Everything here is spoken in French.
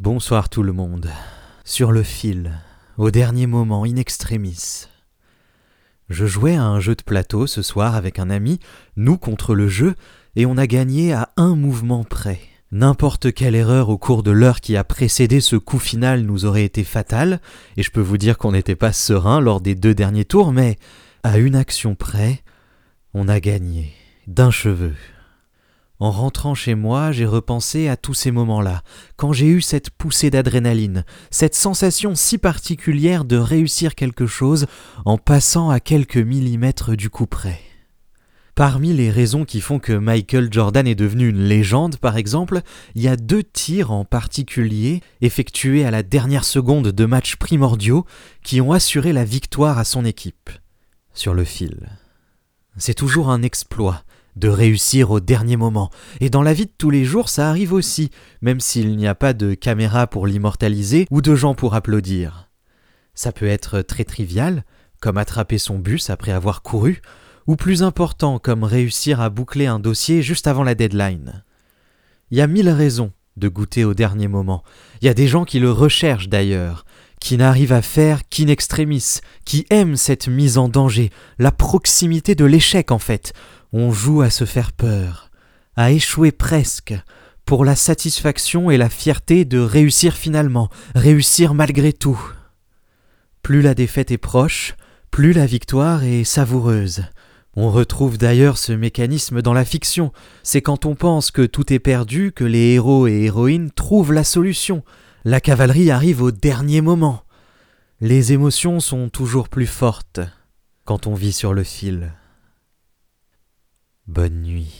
Bonsoir tout le monde. Sur le fil, au dernier moment, in extremis. Je jouais à un jeu de plateau ce soir avec un ami, nous contre le jeu, et on a gagné à un mouvement près. N'importe quelle erreur au cours de l'heure qui a précédé ce coup final nous aurait été fatale, et je peux vous dire qu'on n'était pas serein lors des deux derniers tours, mais à une action près, on a gagné, d'un cheveu. En rentrant chez moi, j'ai repensé à tous ces moments-là, quand j'ai eu cette poussée d'adrénaline, cette sensation si particulière de réussir quelque chose en passant à quelques millimètres du coup près. Parmi les raisons qui font que Michael Jordan est devenu une légende, par exemple, il y a deux tirs en particulier, effectués à la dernière seconde de matchs primordiaux, qui ont assuré la victoire à son équipe. Sur le fil. C'est toujours un exploit, de réussir au dernier moment. Et dans la vie de tous les jours, ça arrive aussi, même s'il n'y a pas de caméra pour l'immortaliser ou de gens pour applaudir. Ça peut être très trivial, comme attraper son bus après avoir couru, ou plus important, comme réussir à boucler un dossier juste avant la deadline. Il y a mille raisons de goûter au dernier moment. Il y a des gens qui le recherchent d'ailleurs, qui n'arrivent à faire qu'in extremis, qui aiment cette mise en danger, la proximité de l'échec en fait, on joue à se faire peur, à échouer presque, pour la satisfaction et la fierté de réussir finalement, réussir malgré tout. Plus la défaite est proche, plus la victoire est savoureuse. On retrouve d'ailleurs ce mécanisme dans la fiction. C'est quand on pense que tout est perdu que les héros et héroïnes trouvent la solution. La cavalerie arrive au dernier moment. Les émotions sont toujours plus fortes quand on vit sur le fil. Bonne nuit.